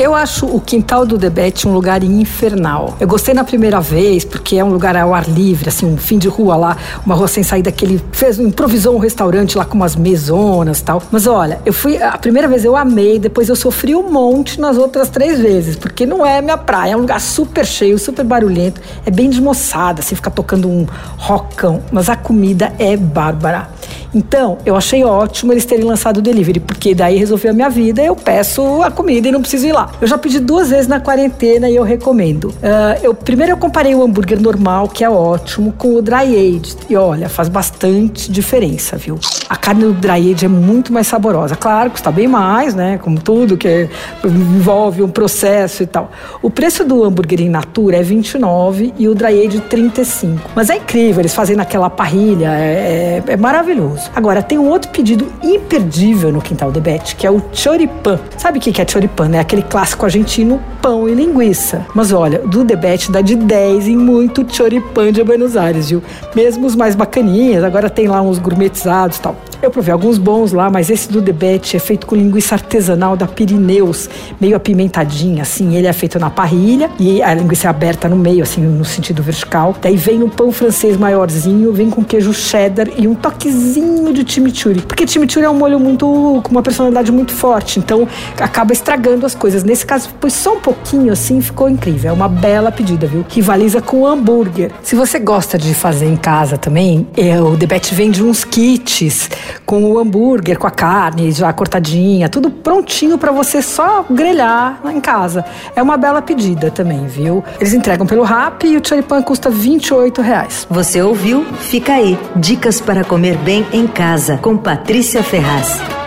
Eu acho o quintal do Debete um lugar infernal. Eu gostei na primeira vez, porque é um lugar ao ar livre, assim, um fim de rua lá, uma rua sem saída que ele fez, improvisou um restaurante lá com umas mesonas tal. Mas olha, eu fui, a primeira vez eu amei, depois eu sofri um monte nas outras três vezes, porque não é minha praia, é um lugar super cheio, super barulhento, é bem desmoçada, assim, fica tocando um rockão, mas a comida é bárbara. Então, eu achei ótimo eles terem lançado o delivery, porque daí resolveu a minha vida, eu peço a comida e não preciso ir lá. Eu já pedi duas vezes na quarentena e eu recomendo. Uh, eu, primeiro eu comparei o hambúrguer normal, que é ótimo, com o dry aged. E olha, faz bastante diferença, viu? A carne do dry aged é muito mais saborosa. Claro, custa bem mais, né? Como tudo que envolve um processo e tal. O preço do hambúrguer in natura é 29 e o dry aged 35. Mas é incrível, eles fazem naquela parrilha, é, é, é maravilhoso. Agora, tem um outro pedido imperdível no Quintal de Bete, que é o choripan. Sabe o que é choripan, né? Aquele clássico argentino, pão e linguiça. Mas olha, do Debete dá de 10 em muito choripan de Buenos Aires, viu? Mesmo os mais bacaninhas, agora tem lá uns gourmetizados e tal. Eu provei alguns bons lá, mas esse do Debete é feito com linguiça artesanal da Pirineus, meio apimentadinha, assim. Ele é feito na parrilha e a linguiça é aberta no meio, assim, no sentido vertical. Daí vem no pão francês maiorzinho, vem com queijo cheddar e um toquezinho de chimichurri. Porque chimichurri é um molho muito com uma personalidade muito forte, então acaba estragando as coisas. Nesse caso, pôs só um pouquinho assim, ficou incrível. É uma bela pedida, viu? Rivaliza com hambúrguer. Se você gosta de fazer em casa também, é, o Debete vende uns kits com o hambúrguer, com a carne já cortadinha, tudo prontinho para você só grelhar em casa. É uma bela pedida também, viu? Eles entregam pelo Rap e o choripan custa 28 reais. Você ouviu? Fica aí. Dicas para comer bem em casa com Patrícia Ferraz.